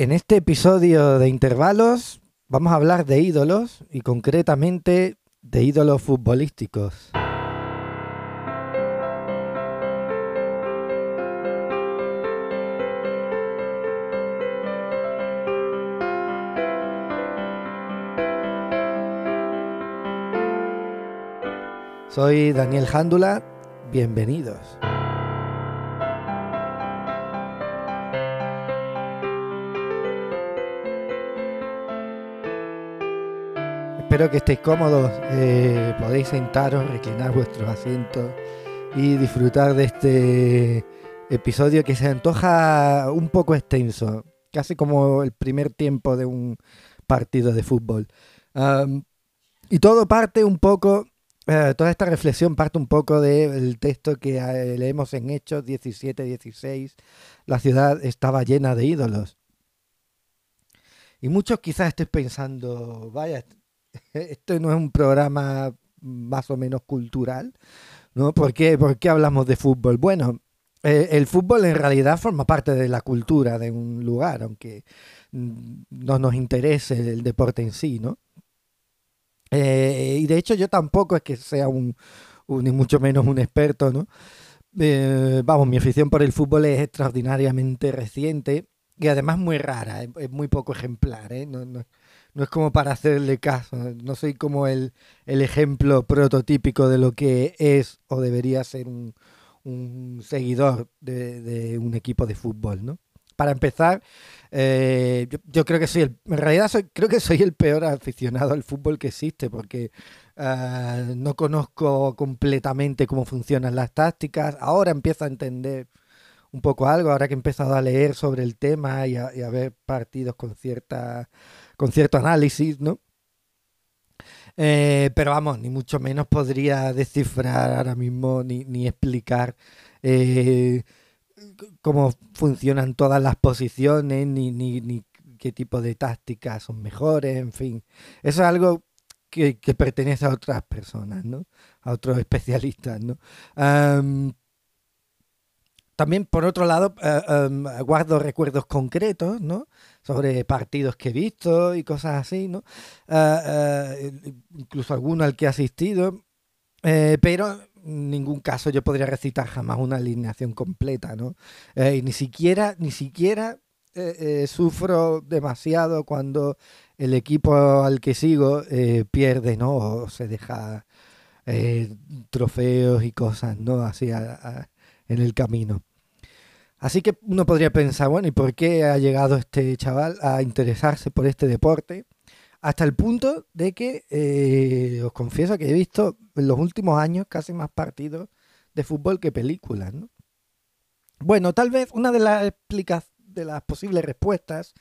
En este episodio de intervalos vamos a hablar de ídolos y concretamente de ídolos futbolísticos. Soy Daniel Jándula, bienvenidos. Espero que estéis cómodos, eh, podéis sentaros, reclinar vuestros asientos y disfrutar de este episodio que se antoja un poco extenso, casi como el primer tiempo de un partido de fútbol. Y todo parte un poco, eh, toda esta reflexión parte un poco del texto que eh, leemos en Hechos 17-16. La ciudad estaba llena de ídolos. Y muchos quizás estéis pensando, vaya, esto no es un programa más o menos cultural, ¿no? ¿Por qué, por qué hablamos de fútbol? Bueno, eh, el fútbol en realidad forma parte de la cultura de un lugar, aunque mm, no nos interese el deporte en sí, ¿no? Eh, y de hecho yo tampoco es que sea un, ni mucho menos un experto, ¿no? Eh, vamos, mi afición por el fútbol es extraordinariamente reciente y además muy rara, es, muy poco ejemplar, no, no, es como para hacerle caso, no soy como el, el, ejemplo prototípico de lo que es o debería ser un, un seguidor de, de, un equipo de fútbol, ¿no? Para empezar, eh, yo, creo que soy el, en realidad soy, creo que soy el peor aficionado al fútbol que existe, porque uh, no conozco completamente cómo funcionan las tácticas. Ahora empiezo a entender un poco algo, ahora que he empezado a leer sobre el tema y a, y a ver partidos con cierta con cierto análisis, ¿no? Eh, pero vamos, ni mucho menos podría descifrar ahora mismo ni, ni explicar eh, cómo funcionan todas las posiciones, ni, ni, qué tipo de tácticas son mejores, en fin. Eso es algo que, pertenece a otras personas, ¿no? A otros especialistas, ¿no? También, por otro lado, uh, um, guardo recuerdos concretos, ¿no? Sobre partidos que he visto y cosas así, ¿no? Uh, uh, incluso alguno al que he asistido. Eh, pero en ningún caso yo podría recitar jamás una alineación completa, ¿no? Eh, y ni siquiera, ni siquiera eh, sufro demasiado cuando el equipo al que sigo pierde, ¿no? O se deja trofeos y cosas, ¿no? Así en el camino. Así que uno podría pensar, bueno, ¿y por qué ha llegado este chaval a interesarse por este deporte? Hasta el punto de que eh, os confieso que he visto en los últimos años casi más partidos de fútbol que películas, ¿no? Bueno, tal vez una de las de las posibles respuestas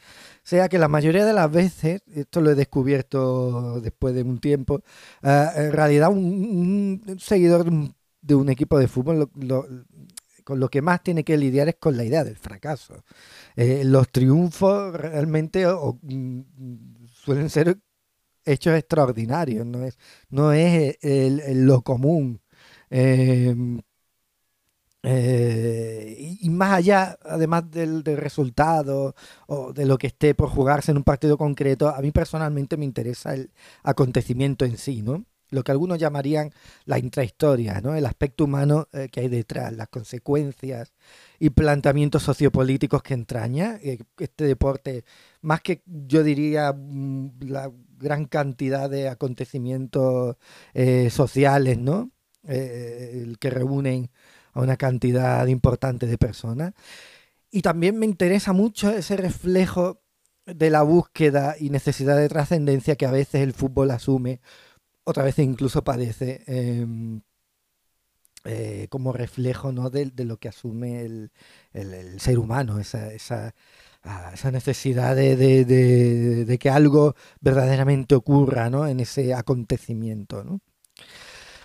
sea que la mayoría de las veces, esto lo he descubierto después de un tiempo, uh, en realidad un, seguidor de un, de un, equipo de fútbol lo, lo, lo que más tiene que lidiar es con la idea del fracaso. Eh, los triunfos realmente mm, suelen ser hechos extraordinarios, no es, no es el, lo común. Eh, eh, y, más allá, además del, resultado o de lo que esté por jugarse en un partido concreto, a mí personalmente me interesa el acontecimiento en sí, ¿no? Lo que algunos llamarían la intrahistoria, ¿no? el aspecto humano eh, que hay detrás, las consecuencias y planteamientos sociopolíticos que entraña eh, este deporte, más que yo diría mm, la gran cantidad de acontecimientos eh, sociales, ¿no? Que reúnen a una cantidad importante de personas. Y también me interesa mucho ese reflejo de la búsqueda y necesidad de trascendencia que a veces el fútbol asume otra vez incluso padece eh, eh, como reflejo ¿no? de, lo que asume el, ser humano, esa, esa, ah, necesidad de, que algo verdaderamente ocurra ¿no? en ese acontecimiento. ¿no?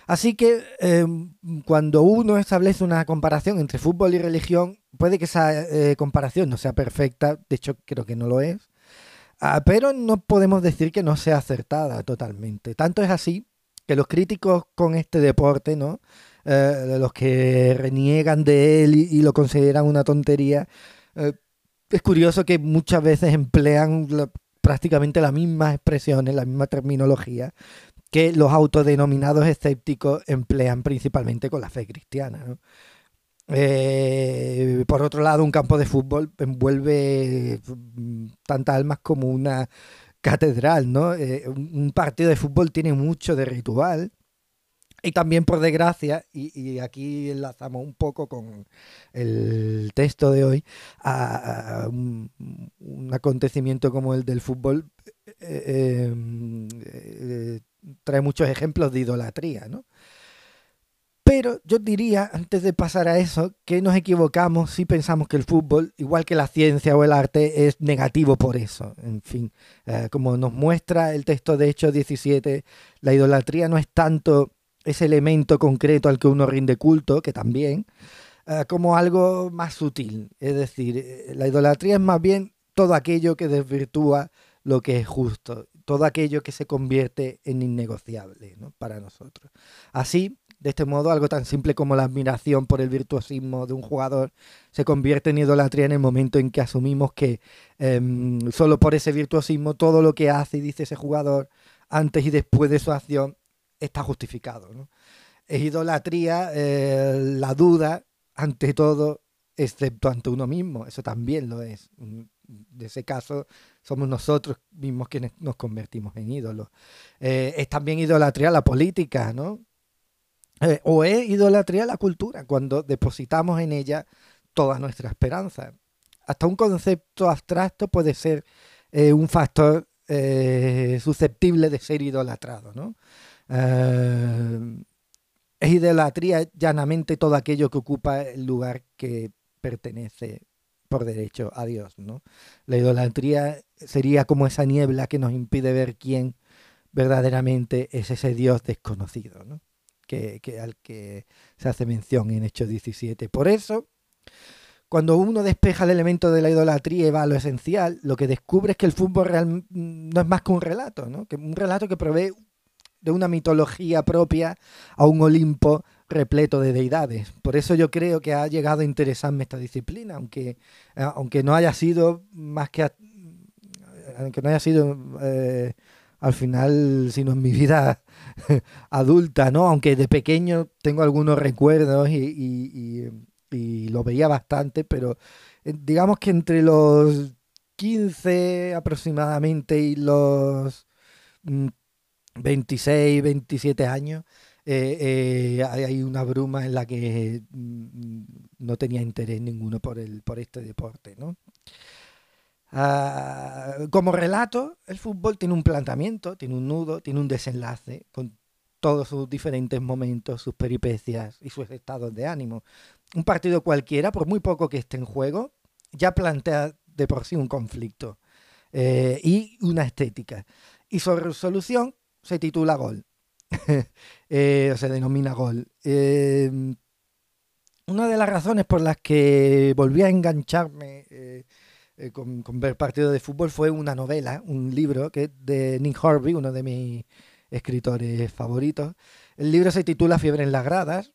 Así que eh, cuando uno establece una comparación entre fútbol y religión, puede que esa eh, comparación no sea perfecta, de hecho creo que no lo es, Ah, pero no podemos decir que no sea acertada totalmente. Tanto es así que los críticos con este deporte, ¿no? Eh, los que reniegan de él y, lo consideran una tontería, eh, es curioso que muchas veces emplean prácticamente las mismas expresiones, la misma terminología que los autodenominados escépticos emplean principalmente con la fe cristiana. Eh, por otro lado, un campo de fútbol envuelve mm, tantas almas como una catedral, ¿no? Eh, un partido de fútbol tiene mucho de ritual, y también, por desgracia, y, aquí enlazamos un poco con el texto de hoy, a, un, acontecimiento como el del fútbol eh, trae muchos ejemplos de idolatría, ¿no? Pero yo diría, antes de pasar a eso, que nos equivocamos si pensamos que el fútbol, igual que la ciencia o el arte, es negativo por eso. En fin, eh, como nos muestra el texto de Hechos 17, la idolatría no es tanto ese elemento concreto al que uno rinde culto, que también, eh, como algo más sutil. Es decir, eh, la idolatría es más bien todo aquello que desvirtúa lo que es justo, todo aquello que se convierte en innegociable para nosotros. Así, de este modo, algo tan simple como la admiración por el virtuosismo de un jugador se convierte en idolatría en el momento en que asumimos que em, solo por ese virtuosismo todo lo que hace y dice ese jugador antes y después de su acción está justificado. Es idolatría eh, la duda ante todo, excepto ante uno mismo. Eso también lo es. De ese caso, somos nosotros mismos quienes nos convertimos en ídolos. Eh, es también idolatría la política, ¿no? Eh, o es idolatría la cultura, cuando depositamos en ella toda nuestra esperanza. Hasta un concepto abstracto puede ser un factor susceptible de ser idolatrado, ¿no? Eh, es idolatría llanamente todo aquello que ocupa el lugar que pertenece por derecho a Dios. ¿no? La idolatría sería como esa niebla que nos impide ver quién verdaderamente es ese Dios desconocido, ¿no? Que, al que se hace mención en Hechos 17. Por eso, cuando uno despeja el elemento de la idolatría y va a lo esencial, lo que descubre es que el fútbol real no es más que un relato, ¿no? que un relato que provee de una mitología propia a un Olimpo repleto de deidades. Por eso yo creo que ha llegado a interesarme esta disciplina, aunque, eh, aunque no haya sido más que... aunque no haya sido eh, al final, sino en mi vida adulta, ¿no? Aunque de pequeño tengo algunos recuerdos y, lo veía bastante, pero eh, digamos que entre los 15 aproximadamente y los mm, 26, 27 años, eh, eh, hay una bruma en la que mm, no tenía interés ninguno por, el, por este deporte. ¿no? Ah, como relato, el fútbol tiene un planteamiento, tiene un nudo, tiene un desenlace, con todos sus diferentes momentos, sus peripecias y sus estados de ánimo. Un partido cualquiera, por muy poco que esté en juego, ya plantea de por sí un conflicto eh, y una estética. Y su resolución se titula Gol. Eh, o se denomina Gol. Em, una de las razones por las que volví a engancharme eh, con, ver partidos de fútbol fue una novela, un libro que de Nick Horby, uno de mis escritores favoritos. El libro se titula Fiebre en las gradas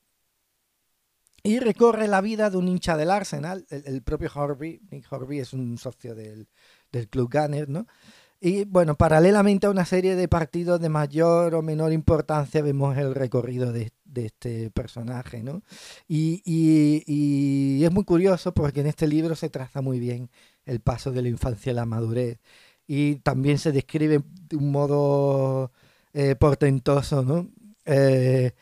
y recorre la vida de un hincha del Arsenal. El, propio Horby, Nick Horby es un socio del, del club Gunner, ¿no? Y bueno, paralelamente a una serie de partidos de mayor o menor importancia, vemos el recorrido de, este personaje, ¿no? Y, es muy curioso porque en este libro se traza muy bien el paso de la infancia a la madurez. Y también se describe de un modo eh, portentoso. Eh,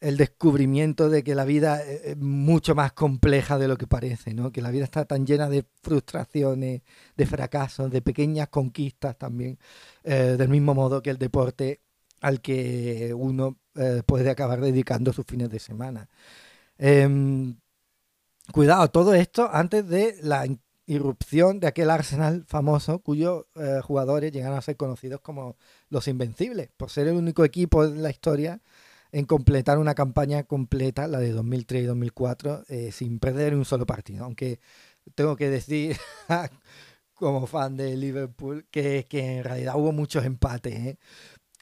el descubrimiento de que la vida es mucho más compleja de lo que parece, ¿no? Que la vida está tan llena de frustraciones, de fracasos, de pequeñas conquistas también, eh, del mismo modo que el deporte al que uno eh, puede acabar dedicando sus fines de semana. Em, cuidado, todo esto antes de la irrupción de aquel Arsenal famoso cuyos eh, jugadores llegaron a ser conocidos como los Invencibles, por ser el único equipo de la historia en completar una campaña completa, la de 2003 y 2004, eh, sin perder un solo partido. Aunque tengo que decir, como fan de Liverpool, que, en realidad hubo muchos empates.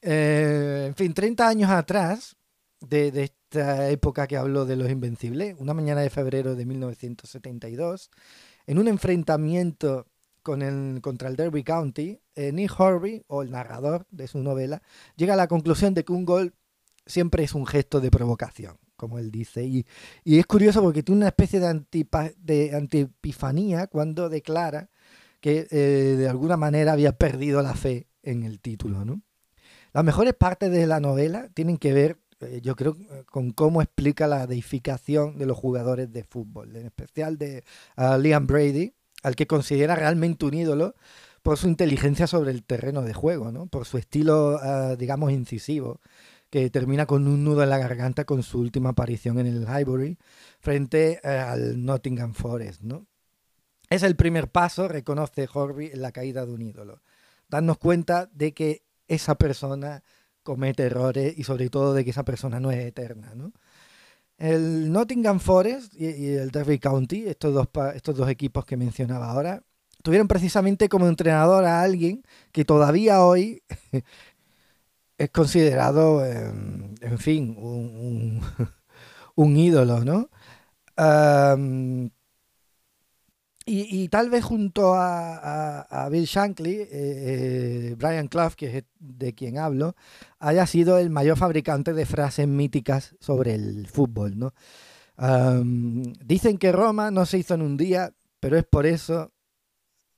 Eh, en fin, 30 años atrás de, de, esta época que hablo de los Invencibles, una mañana de febrero de 1972, en un enfrentamiento con el, contra el Derby County, eh, Nick o el narrador de su novela, llega a la conclusión de que un gol siempre es un gesto de provocación, como él dice. Y, es curioso porque tiene una especie de, antipa, de antiepifanía cuando declara que eh, de alguna manera había perdido la fe en el título. Las mejores partes de la novela tienen que ver, yo creo, con cómo explica la deificación de los jugadores de fútbol, en especial de Liam Brady, al que considera realmente un ídolo por su inteligencia sobre el terreno de juego, ¿no? por su estilo, ah, digamos, incisivo, que termina con un nudo en la garganta con su última aparición en el Highbury frente eh, al Nottingham Forest. ¿no? Es el primer paso, reconoce Horby, en la caída de un ídolo. Darnos cuenta de que esa persona comete errores y sobre todo de que esa persona no es eterna. ¿no? El Nottingham Forest y, el Derby County, estos dos, estos dos equipos que mencionaba ahora, tuvieron precisamente como entrenador a alguien que todavía hoy es considerado, em, en fin, un, un, ídolo, ¿no? Y, tal vez junto a, Bill Shankly, eh, eh, Brian Clough, que es de quien hablo, haya sido el mayor fabricante de frases míticas sobre el fútbol. ¿no? dicen que Roma no se hizo en un día, pero es por eso,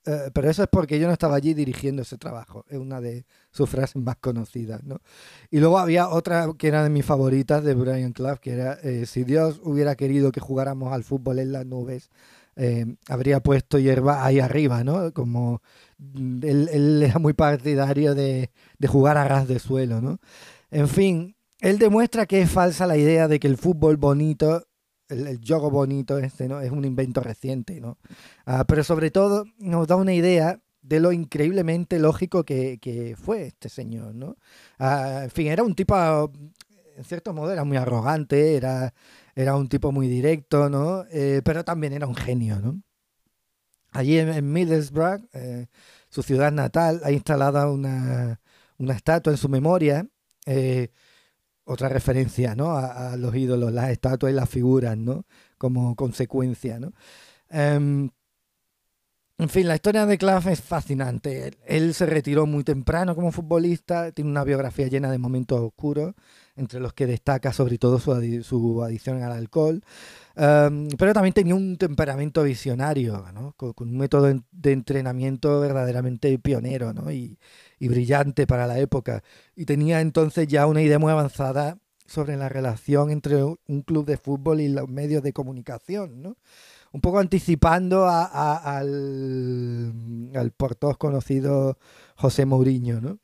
eh, pero eso es porque yo no estaba allí dirigiendo ese trabajo. Es una de sus frases más conocidas. ¿no? Y luego había otra que era de mis favoritas de Brian Clough, que era, si Dios hubiera querido que jugáramos al fútbol en las nubes, eh, habría puesto hierba ahí arriba, ¿no? Como mm, él, era muy partidario de, jugar a ras de suelo, ¿no? En fin, él demuestra que es falsa la idea de que el fútbol bonito, el, juego bonito este, ¿no? Es un invento reciente, ¿no? Ah, pero sobre todo nos da una idea de lo increíblemente lógico que, fue este señor, ¿no? Ah, en fin, era un tipo, en cierto modo, era muy arrogante, era era un tipo muy directo, ¿no? Eh, pero también era un genio, ¿no? Allí en, Middlesbrough, eh, su ciudad natal, ha instalado una, estatua en su memoria. Eh, otra referencia, ¿no? A, los ídolos, las estatuas y las figuras, ¿no? Como consecuencia, ¿no? Em, en fin, la historia de Clough es fascinante. Él, se retiró muy temprano como futbolista, tiene una biografía llena de momentos oscuros entre los que destaca sobre todo su, adicción al alcohol, em, pero también tenía un temperamento visionario, con, un método de entrenamiento verdaderamente pionero y, brillante para la época. Y tenía entonces ya una idea muy avanzada sobre la relación entre un club de fútbol y los medios de comunicación, un poco anticipando al, al por conocido José Mourinho, ¿no?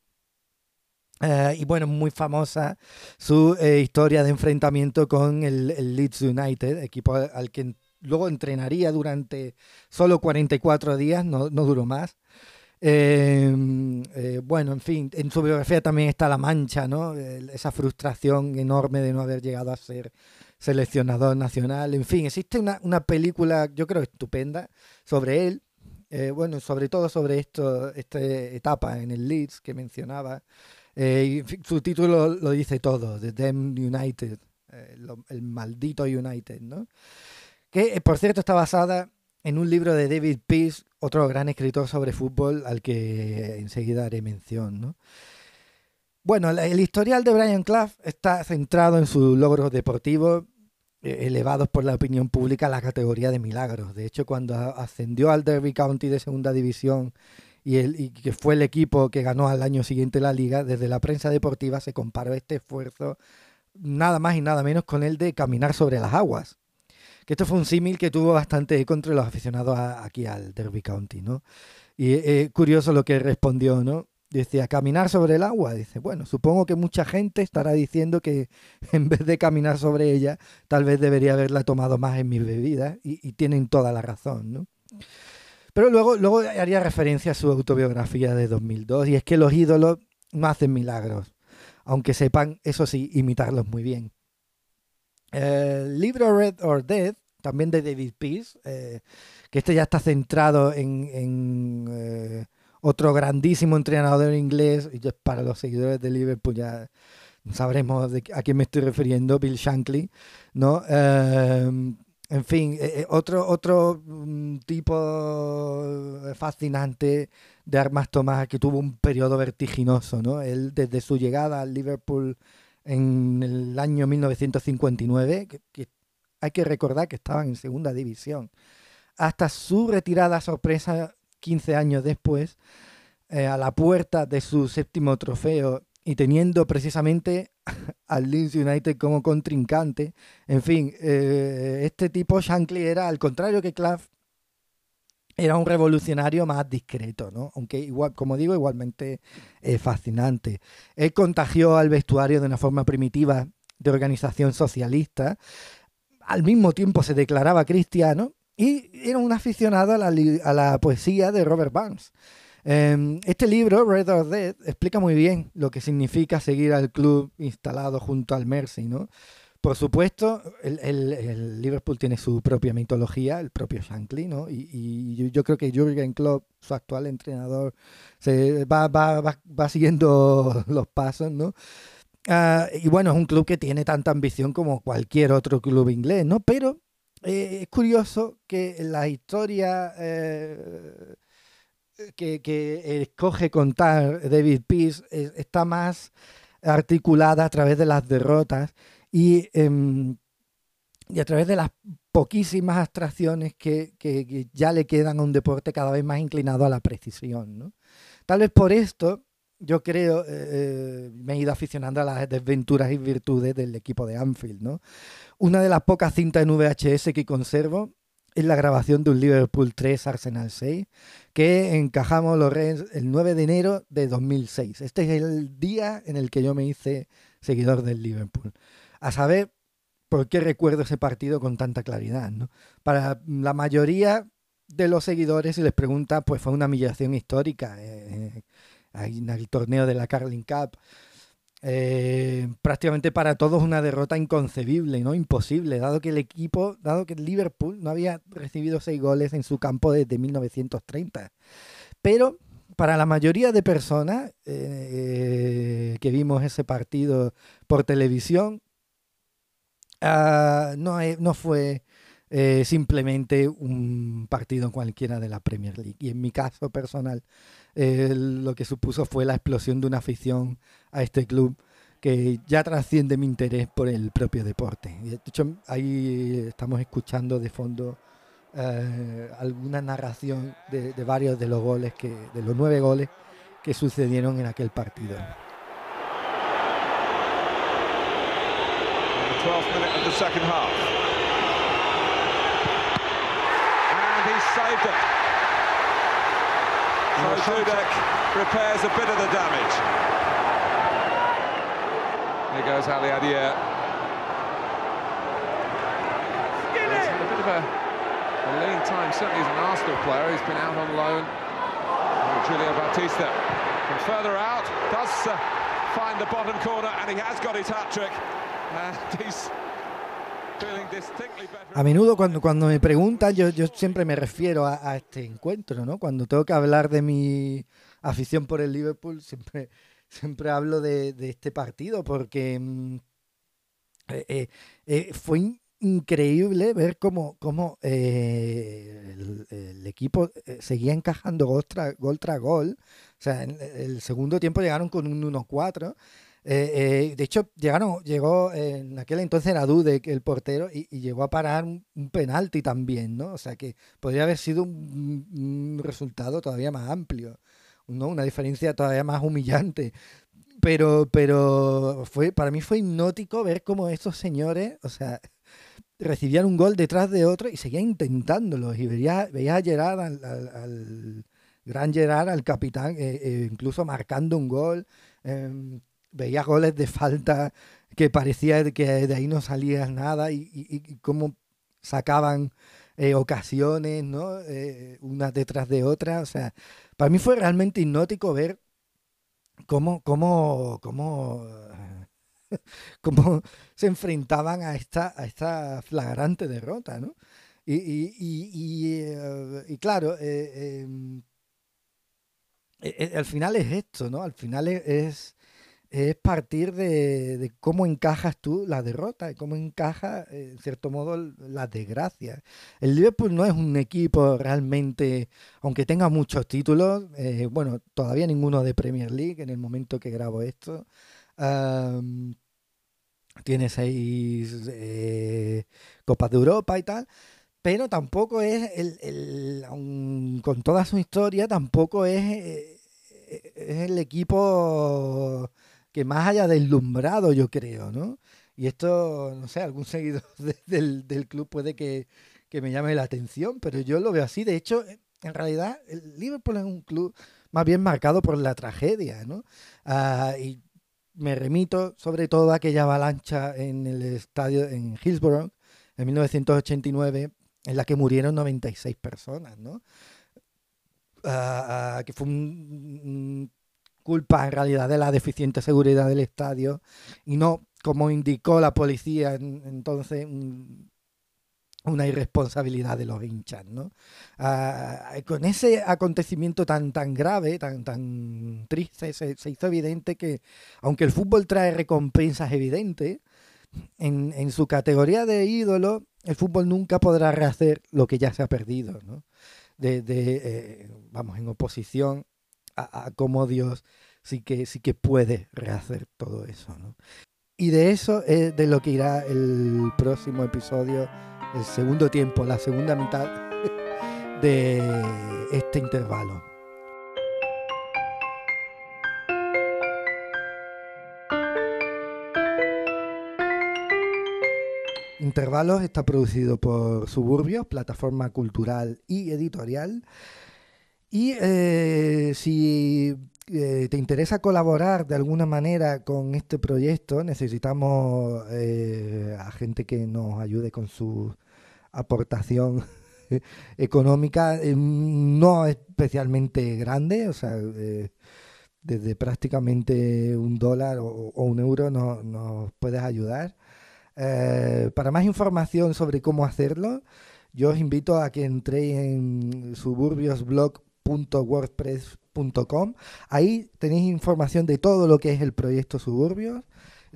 Eh, y bueno, muy famosa su eh, historia de enfrentamiento con el, Leeds United, equipo al que luego entrenaría durante solo 44 días, no, no duró más. Em, eh, bueno, en fin, en su biografía también está la mancha, ¿no? esa frustración enorme de no haber llegado a ser seleccionador nacional. En fin, existe una, una película, yo creo, estupenda sobre él. bueno, sobre todo sobre esto, esta etapa en el Leeds que mencionaba. Eh, su título lo dice todo, The Damn United, eh, el maldito United, ¿no? Que, eh, por cierto, está basada en un libro de David Peace, otro gran escritor sobre fútbol al que enseguida haré mención, ¿no? Bueno, el historial de Brian Clough está centrado en sus logros deportivos elevados por la opinión pública a la categoría de milagros. De hecho, cuando ascendió al Derby County de segunda división y, que fue el equipo que ganó al año siguiente la liga, desde la prensa deportiva se comparó este esfuerzo nada más y nada menos con el de caminar sobre las aguas. Que esto fue un símil que tuvo bastante eco entre los aficionados aquí al Derby County, ¿no? Y eh, curioso lo que respondió, ¿no? Decía, caminar sobre el agua. Dice, bueno, supongo que mucha gente estará diciendo que en vez de caminar sobre ella, tal vez debería haberla tomado más en mi bebida. Y, tienen toda la razón, ¿no? Pero luego, luego haría referencia a su autobiografía de 2002 y es que los ídolos no hacen milagros, aunque sepan, eso sí, imitarlos muy bien. Libro Red or Dead, también de David Peace, eh, que este ya está centrado en, eh, otro grandísimo entrenador inglés, y para los seguidores de Liverpool ya sabremos a quién me estoy refiriendo, Bill Shankly, ¿no? Eh, en fin, eh, otro, otro mm, tipo fascinante de Armas Tomás que tuvo un periodo vertiginoso, ¿no? Él desde su llegada al Liverpool en el año 1959, que, hay que recordar que estaban en segunda división, hasta su retirada sorpresa 15 años después, eh, a la puerta de su séptimo trofeo y teniendo precisamente al Leeds United como contrincante. En fin, eh, este tipo Shankly era, al contrario que Clough, era un revolucionario más discreto, ¿no? Aunque igual, como digo, igualmente eh, fascinante. Él contagió al vestuario de una forma primitiva de organización socialista. Al mismo tiempo se declaraba cristiano y era un aficionado a la, a la poesía de Robert Burns. Em, este libro, Red or Dead, explica muy bien lo que significa seguir al club instalado junto al Mercy, ¿no? Por supuesto, el, Liverpool tiene su propia mitología, el propio Shankly, ¿no? Y, yo, creo que Jürgen Klopp, su actual entrenador, se va, va, va, siguiendo los pasos, ¿no? Ah, y bueno, es un club que tiene tanta ambición como cualquier otro club inglés, ¿no? Pero eh, es curioso que la historia eh, que, escoge contar David Peace está más articulada a través de las derrotas y, em, a través de las poquísimas abstracciones que, ya le quedan a un deporte cada vez más inclinado a la precisión. ¿no? Tal vez por esto yo creo, eh, eh, me he ido aficionando a las desventuras y virtudes del equipo de Anfield. ¿no? Una de las pocas cintas en VHS que conservo es la grabación de un Liverpool 3 Arsenal 6 que encajamos los Reds el 9 de enero de 2006. Este es el día en el que yo me hice seguidor del Liverpool. A saber por qué recuerdo ese partido con tanta claridad. ¿no? Para la mayoría de los seguidores, si les pregunta, pues fue una humillación histórica eh, en el torneo de la Carling Cup. Eh, prácticamente para todos una derrota inconcebible, ¿no? Imposible, dado que el equipo, dado que el Liverpool no había recibido seis goles en su campo desde 1930. Pero para la mayoría de personas eh, que vimos ese partido por televisión, ah, no, no fue eh, simplemente un partido cualquiera de la Premier League. Y en mi caso personal, lo que supuso fue la explosión de una afición a este club que ya trasciende mi interés por el propio deporte. De hecho, ahí estamos escuchando de fondo eh, alguna narración de, varios de los goles, que, de los nueve goles que sucedieron en aquel partido. So Dudek repairs a bit of the damage. Here goes Ali Adier. He's had a bit of a, a lean time, certainly as an Arsenal player. He's been out on loan. Oh, Julio Bautista from further out does uh, find the bottom corner, and he has got his hat-trick. And he's A menudo cuando, cuando me preguntan, yo, yo siempre me refiero a, este encuentro, ¿no? Cuando tengo que hablar de mi afición por el Liverpool, siempre, siempre hablo de, este partido, porque mm, eh, eh, eh, fue increíble ver cómo, cómo el, equipo seguía encajando gol tras gol, gol. O sea, en el segundo tiempo llegaron con un 1-4 eh, eh, de hecho, llegaron, llegó en aquel entonces era Dude, el portero, y, llegó a parar un, penalti también, ¿no? O sea que podría haber sido un, resultado todavía más amplio, ¿no? Una diferencia todavía más humillante. Pero, pero fue, para mí fue hipnótico ver cómo estos señores, o sea, recibían un gol detrás de otro y seguían intentándolo. Y veía, veía a Gerard, al, gran Gerard, al capitán, eh, incluso marcando un gol. Em, veía goles de falta que parecía que de ahí no salía nada y, cómo sacaban eh, ocasiones, ¿no? Eh, unas detrás de otras. O sea, para mí fue realmente hipnótico ver cómo, cómo, cómo, cómo se enfrentaban a esta, a esta flagrante derrota, ¿no? Y, y, eh, claro, em, al final es esto, ¿no? Al final es partir de, cómo encajas tú la derrota, cómo encaja, en cierto modo, la desgracia. El Liverpool no es un equipo realmente, aunque tenga muchos títulos, eh, bueno, todavía ninguno de Premier League en el momento que grabo esto. tiene seis eh, Copas de Europa y tal, pero tampoco es, el, con toda su historia, tampoco es, eh, es el equipo que más haya deslumbrado, yo creo, ¿no? Y esto, no sé, algún seguidor del, del, club puede que, me llame la atención, pero yo lo veo así. De hecho, en realidad, el Liverpool es un club más bien marcado por la tragedia, ¿no? Ah, y me remito sobre todo a aquella avalancha en el estadio en Hillsborough en 1989, en la que murieron 96 personas, ¿no? Ah, ah, que fue un, culpa en realidad de la deficiente seguridad del estadio y no, como indicó la policía entonces, una irresponsabilidad de los hinchas, ¿no? Ah, con ese acontecimiento tan, tan grave, tan, tan triste, se, hizo evidente que, aunque el fútbol trae recompensas evidentes, en, en, su categoría de ídolo, el fútbol nunca podrá rehacer lo que ya se ha perdido, ¿no? De, eh, vamos, en oposición a, cómo Dios sí que, sí que puede rehacer todo eso. ¿no? Y de eso es de lo que irá el próximo episodio, el segundo tiempo, la segunda mitad de este intervalo. Intervalos está producido por Suburbios, plataforma cultural y editorial. Y eh, si eh, te interesa colaborar de alguna manera con este proyecto, necesitamos eh, a gente que nos ayude con su aportación económica, no especialmente grande, o sea, desde prácticamente un dólar o, un euro nos puedes ayudar. para más información sobre cómo hacerlo, yo os invito a que entréis en suburbiosblog.com wordpress.com. Ahí tenéis información de todo lo que es el proyecto Suburbios,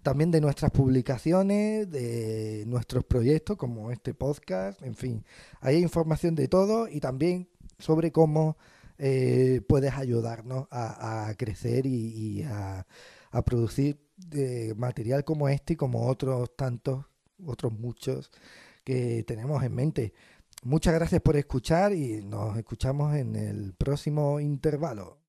también de nuestras publicaciones, de nuestros proyectos como este podcast, en fin. Hay información de todo y también sobre cómo eh, puedes ayudarnos a, crecer y, a, producir eh, material como este y como otros tantos, otros muchos que tenemos en mente. Muchas gracias por escuchar y nos escuchamos en el próximo intervalo.